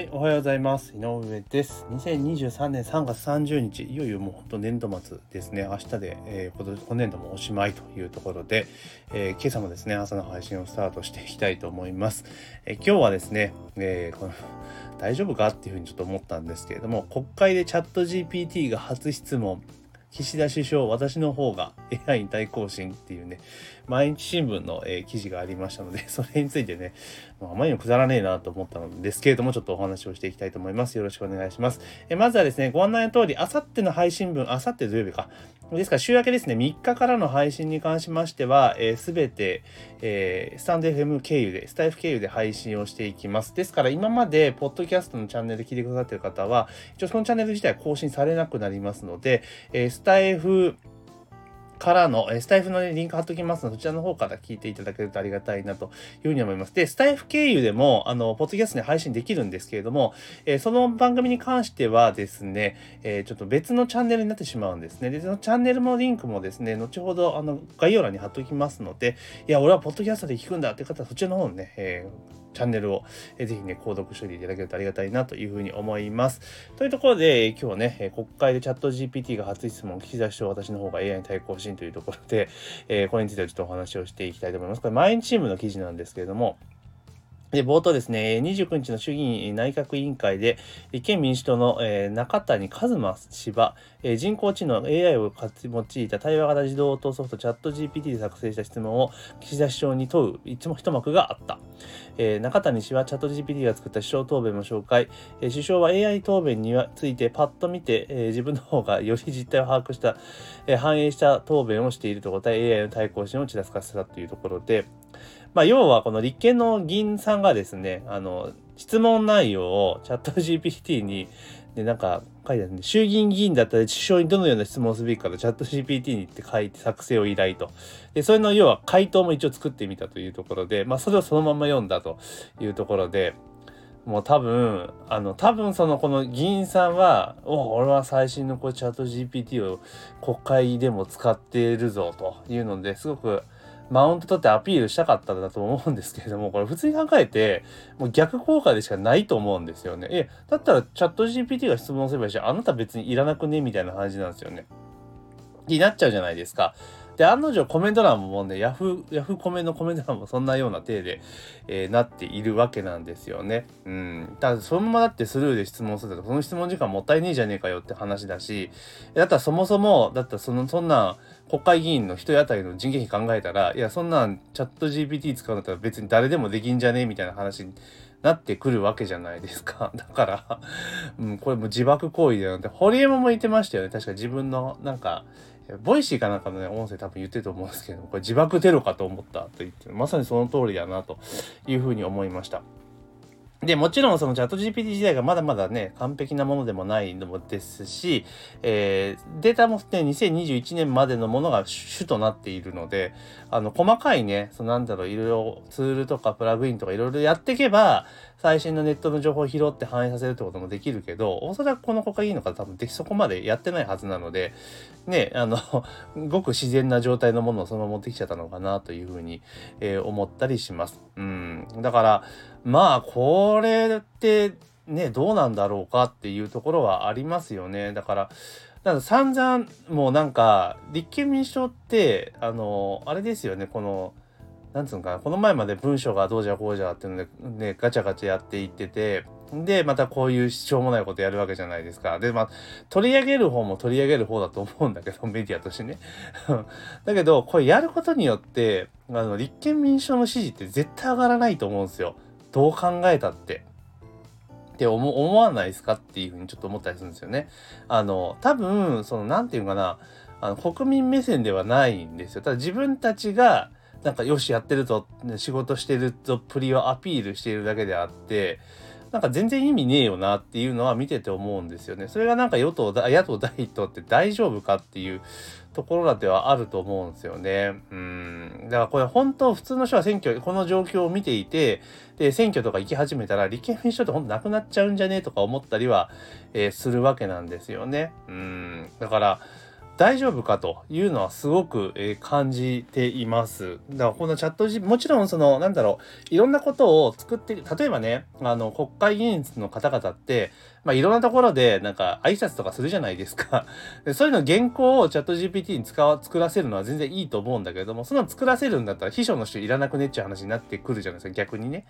はい、おはようございます。井上です。2023年3月30日、いよいよもう本当年度末ですね。明日で、えー、今年度もおしまいというところで、えー今朝もですね、朝の配信をスタートしていきたいと思います。えー今日はですね、えーこの大丈夫かっていうふうにちょっと思ったんですけれども、国会でチャット GPT が初質問、岸田首相、私の方が AI に対抗心っていうね、毎日新聞の、え記事がありましたので、それについてね、もうあまりにもくだらねえなと思ったのですけれども、ちょっとお話をしていきたいと思います。よろしくお願いします。えまずはですね、ご案内の通り、あさっての配信分、あさって土曜日か。ですから週明けですね、3日からの配信に関しましては、す、べ、て、えースタンド FM 経由で、スタイフ経由で配信をしていきます。ですから今まで、ポッドキャストのチャンネルで聞いてくださっている方は、一応そのチャンネル自体は更新されなくなりますので、えースタイフからの、えスタイフの、リンク貼っときますので、そちらの方から聞いていただけるとありがたいなというふうに思います。で、スタイフ経由でも、あの、ポッドキャストに配信できるんですけれども、えその番組に関してはですね、えちょっと別のチャンネルになってしまうんですね。で、そのチャンネルのリンクもですね、後ほど、あの、概要欄に貼っときますので、いや、俺はポッドキャストで聞くんだって方は、そちらの方にね、えーチャンネルを、えーぜひね、購読しておいていただけるとありがたいなというふうに思います。というところで、今日はね、え国会でチャット GPT が初質問、岸田首相、私の方が AI に対抗しんというところで、えーこれについてはちょっとお話をしていきたいと思います。これ、毎日新聞の記事なんですけれども、で、冒頭ですね、29日の衆議院内閣委員会で、立憲民主党の、中谷一馬氏は、人工知能 AI を用いた対話型自動応答ソフトチャット GPT で作成した質問を岸田首相に問ういつも一幕があった。中谷氏はチャット GPT が作った首相答弁も紹介、首相は AI 答弁についてパッと見て、自分の方がより実態を把握した、反映した答弁をしていると答え AI の対抗心をちらつかせたというところで、まあ、要はこの立憲の議員さんがですね、あの、質問内容をチャット GPT に、で、なんか書いてあるんで、衆議院議員だったら首相にどのような質問をすべきかとチャット GPT にって書いて作成を依頼と。で、それの要は回答も一応作ってみたというところで、まあ、それをそのまま読んだというところで、もう多分、あの、多分そのこの議員さんは、お俺は最新のこうチャット GPT を国会でも使っているぞというのですごくマウント取ってアピールしたかったんだと思うんですけれども、これ普通に考えて、もう逆効果でしかないと思うんですよね。え、だったらチャット GPT が質問すればいいし、あなた別にいらなくね？みたいな話なんですよね。になっちゃうじゃないですか。で、案の定コメント欄ももうね、ヤフー、ヤフーコメのコメント欄もそんなような体で、えーなっているわけなんですよね。うん。ただ、そのままだってスルーで質問すると、その質問時間もったいねえじゃねえかよって話だし、だったらそもそも、だったらその、そんな、国会議員の一人当たりの人件費考えたら、いや、そんなんチャット GPT 使うんだったら別に誰でもできんじゃねえみたいな話になってくるわけじゃないですか。だから、うん、これも自爆行為だよって、堀江も言ってましたよね。確か自分の、なんか、 Voicy かなんかのね、音声多分言ってると思うんですけど、これ自爆テロかと思ったと言って、まさにその通りだなというふうに思いました。で、もちろんそのチャット GPT 自体がまだまだね、完璧なものでもないのもですし、えーデータもね、2021年までのものが主となっているので、あの、細かいね、そのなんだろう、いろいろツールとかプラグインとかいろいろやっていけば、最新のネットの情報を拾って反映させるってこともできるけど、おそらくこの国会議員の方多分でそこまでやってないはずなので、ね、あの、ごく自然な状態のものをそのまま持ってきちゃったのかなというふうに、えー思ったりします。うん。だから、まあ、これって、ね、どうなんだろうかっていうところはありますよね。だから、だから散々、もうなんか、立憲民主党って、あの、あれですよね、この、なんつうのかな、この前まで文章がどうじゃこうじゃっていうので、ね、ガチャガチャやっていってて、で、またこういうしょうもないことやるわけじゃないですか。で、まあ、取り上げる方も取り上げる方だと思うんだけど、メディアとしてね。だけど、これやることによって、あの、立憲民主党の支持って絶対上がらないと思うんですよ。どう考えたって。って思思わないですかっていうふうにちょっと思ったりするんですよね。あの、多分、その、なんていうかな、あの、国民目線ではないんですよ。ただ自分たちが、なんか、よし、やってると、仕事してると、プリをアピールしているだけであって、なんか全然意味ねえよなっていうのは見てて思うんですよね。それがなんか与党、野党第一党って大丈夫かっていうところだってはあると思うんですよね。うん。だからこれ本当普通の人は選挙、この状況を見ていて、で、選挙とか行き始めたら立憲民主党って本当なくなっちゃうんじゃねえとか思ったりは、えーするわけなんですよね。うん。だから、大丈夫かというのはすごく、え、感じています。だからこのチャット G、もちろんその、なんだろう、いろんなことを作って、例えばね、あの、国会議員の方々って、まあ、いろんなところで、なんか、挨拶とかするじゃないですか。そういうの原稿をチャット GPT に使わ、作らせるのは全然いいと思うんだけれども、その作らせるんだったら秘書の人いらなくねっちゃう話になってくるじゃないですか、逆にね。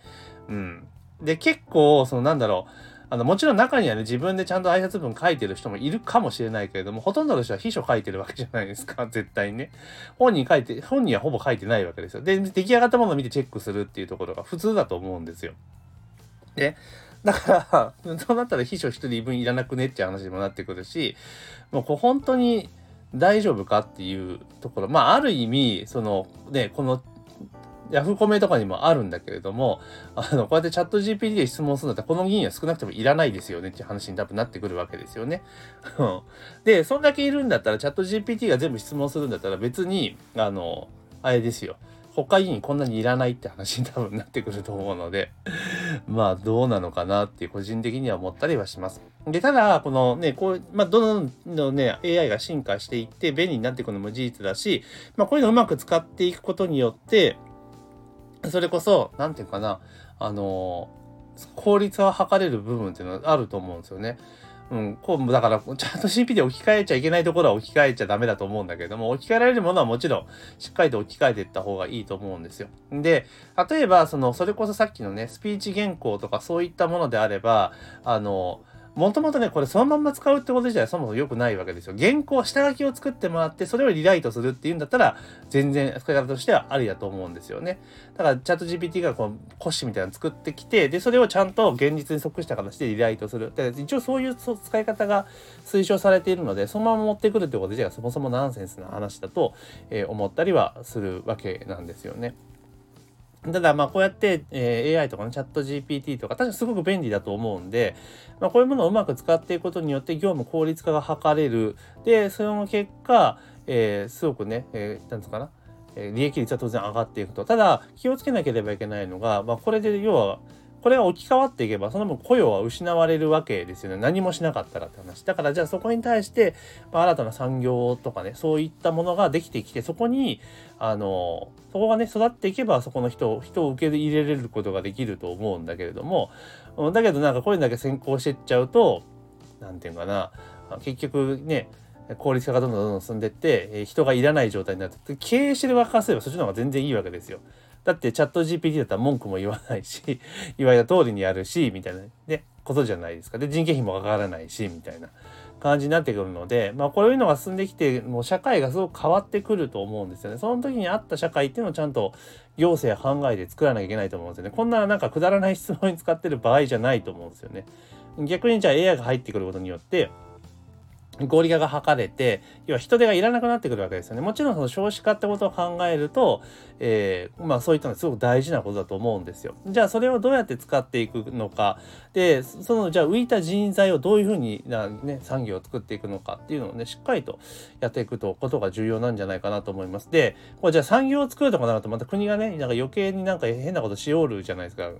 うん。で、結構、その、なんだろう、あの、もちろん中にはね、自分でちゃんと挨拶文書いてる人もいるかもしれないけれども、ほとんどの人は秘書書いてるわけじゃないですか、絶対にね。本人書いて、本人はほぼ書いてないわけですよ。で、出来上がったものを見てチェックするっていうところが普通だと思うんですよ。で、だから、そうなったら秘書一人分いらなくねって話にもなってくるし、もうこう本当に大丈夫かっていうところ、まあある意味、そのね、このヤフコメとかにもあるんだけれども、あの、こうやってチャット GPT で質問するんだったら、この議員は少なくともいらないですよねっていう話に多分なってくるわけですよね。で、そんだけいるんだったら、チャット GPT が全部質問するんだったら、別に、あの、あれですよ。国会議員こんなにいらないって話に多分なってくると思うのでまあどうなのかなって個人的には思ったりはします。で、ただ、このね、こう、まあどんどんね、AI が進化していって便利になっていくのも事実だし、まあこういうのをうまく使っていくことによって、それこそ、なんていうかな、あの、効率は測れる部分っていうのはあると思うんですよね。うん、こう、だから、ちゃんと CP で置き換えちゃいけないところは置き換えちゃダメだと思うんだけども、置き換えられるものはもちろん、しっかりと置き換えていった方がいいと思うんですよ。で、例えば、その、それこそさっきのね、スピーチ原稿とかそういったものであれば、あの、もともとね、これそのまんま使うってこと自体そもそも良くないわけですよ。原稿、下書きを作ってもらって、それをリライトするっていうんだったら、全然使い方としてはありだと思うんですよね。だから、チャット GPT がこう、コッシュみたいなの作ってきて、で、それをちゃんと現実に即した形でリライトする。で一応そういう使い方が推奨されているので、そのまま持ってくるってこと自体がそもそもナンセンスな話だと、えー、思ったりはするわけなんですよね。ただまあこうやって、え、AI とかのチャット GPT とか確かすごく便利だと思うんで、まあ、こういうものをうまく使っていくことによって業務効率化が図れる。で、その結果、えー、すごくね、えー、なんつうかな、利益率は当然上がっていくと。ただ気をつけなければいけないのが、まあ、これで要はこれが置き換わっていけば、その分雇用は失われるわけですよね。何もしなかったらって話。だからじゃあそこに対して、まあ、新たな産業とかね、そういったものができてきて、そこに、あの、そこがね、育っていけば、そこの人、人を受け入れれることができると思うんだけれども、だけどなんかこれだけ先行してっちゃうと、なんていうかな、結局ね、効率化がどんどんどんどん進んでって、人がいらない状態になって、経営してる側からすればそっちの方が全然いいわけですよ。だってチャット GPT だったら文句も言わないし、言われた通りにやるし、みたいなね、ことじゃないですか。で、人件費もかからないし、みたいな感じになってくるので、まあこういうのが進んできて、もう社会がすごく変わってくると思うんですよね。その時に合った社会っていうのをちゃんと行政や考えて作らなきゃいけないと思うんですよね。こんななんかくだらない質問に使ってる場合じゃないと思うんですよね。逆にじゃあ AI が入ってくることによって、合理化が図れて、要は人手がいらなくなってくるわけですよね。もちろんその少子化ってことを考えると、えー、まあそういったのはすごく大事なことだと思うんですよ。じゃあそれをどうやって使っていくのか、で、そのじゃあ浮いた人材をどういうふうにな、ね、産業を作っていくのかっていうのをね、しっかりとやっていくとことが重要なんじゃないかなと思います。で、これじゃあ産業を作るとかなるとまた国がね、なんか余計になんか変なことしおるじゃないですか。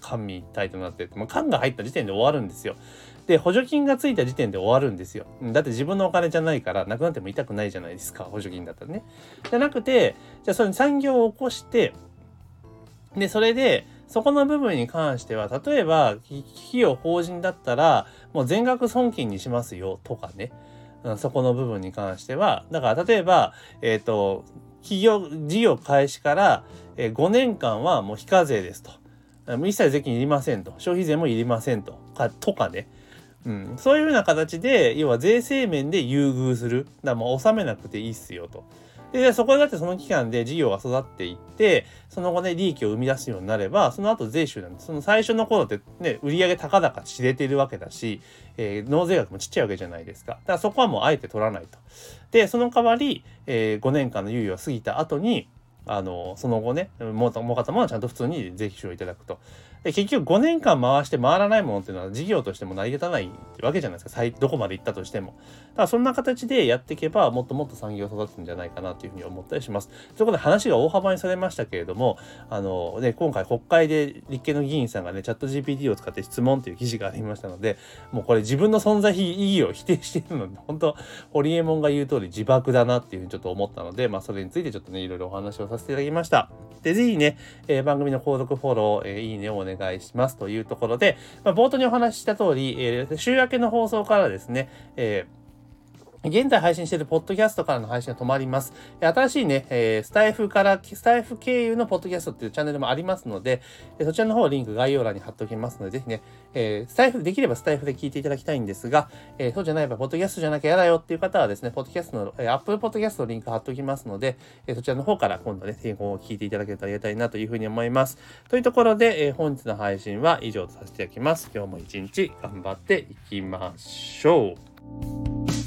官民一体となって、まあ、官が入った時点で終わるんですよ。で、補助金がついた時点で終わるんですよ。だって自分のお金じゃないから、なくなっても痛くないじゃないですか、補助金だったらね。じゃなくて、じゃあそれ産業を起こして、で、それで、そこの部分に関しては、例えば、企業法人だったら、もう全額損金にしますよ、とかね。うんそこの部分に関しては、だから例えば、えっ、ー、と、企業、事業開始から5年間はもう非課税ですと。一切税金いりませんと。消費税もいりませんと。か、とかね。うん、そういうような形で要は税制面で優遇するだからもう納めなくていいっすよと。で、そこでだってその期間で事業が育っていって、その後ね、利益を生み出すようになれば、その後税収なんで、その最初の頃ってね、売上高々知れてるわけだし、えー、納税額もちっちゃいわけじゃないですか。だからそこはもうあえて取らないと。で、その代わり、えー、5年間の猶予が過ぎた後に、あのその後ねもう方もちゃんと普通に税収をいただくと。で結局5年間回して回らないものっていうのは事業としても成り立たないわけじゃないですかどこまで行ったとしても。だからそんな形でやっていけばもっともっと産業育つんじゃないかなというふうに思ったりします。そこで話が大幅にされましたけれどもあの、ね、今回国会で立憲の議員さんがねチャット GPT を使って質問という記事がありましたのでもうこれ自分の存在意義を否定しているので本当ホリエモンが言う通り自爆だなっていうふうにちょっと思ったので、まあ、それについてちょっとねいろいろお話をさせていただきました。で、ぜひね、えー、番組の購読、フォロー、えー、いいねをお願い願いしますというところで、まあ、冒頭にお話しした通り、えー、週明けの放送からですね、えー現在配信しているポッドキャストからの配信が止まります。新しいね、えー、スタイフから、スタイフ経由のポッドキャストっていうチャンネルもありますので、そちらの方リンク概要欄に貼っておきますので、ぜひね、えー、スタイフ、できればスタイフで聞いていただきたいんですが、えー、そうじゃない場合、ポッドキャストじゃなきゃ嫌だよっていう方はですね、ポッドキャストの、えー、Apple Podcast のリンク貼っておきますので、えー、そちらの方から今度ね、提供を聞いていただけるとありがたいなというふうに思います。というところで、えー、本日の配信は以上とさせていただきます。今日も一日頑張っていきましょう。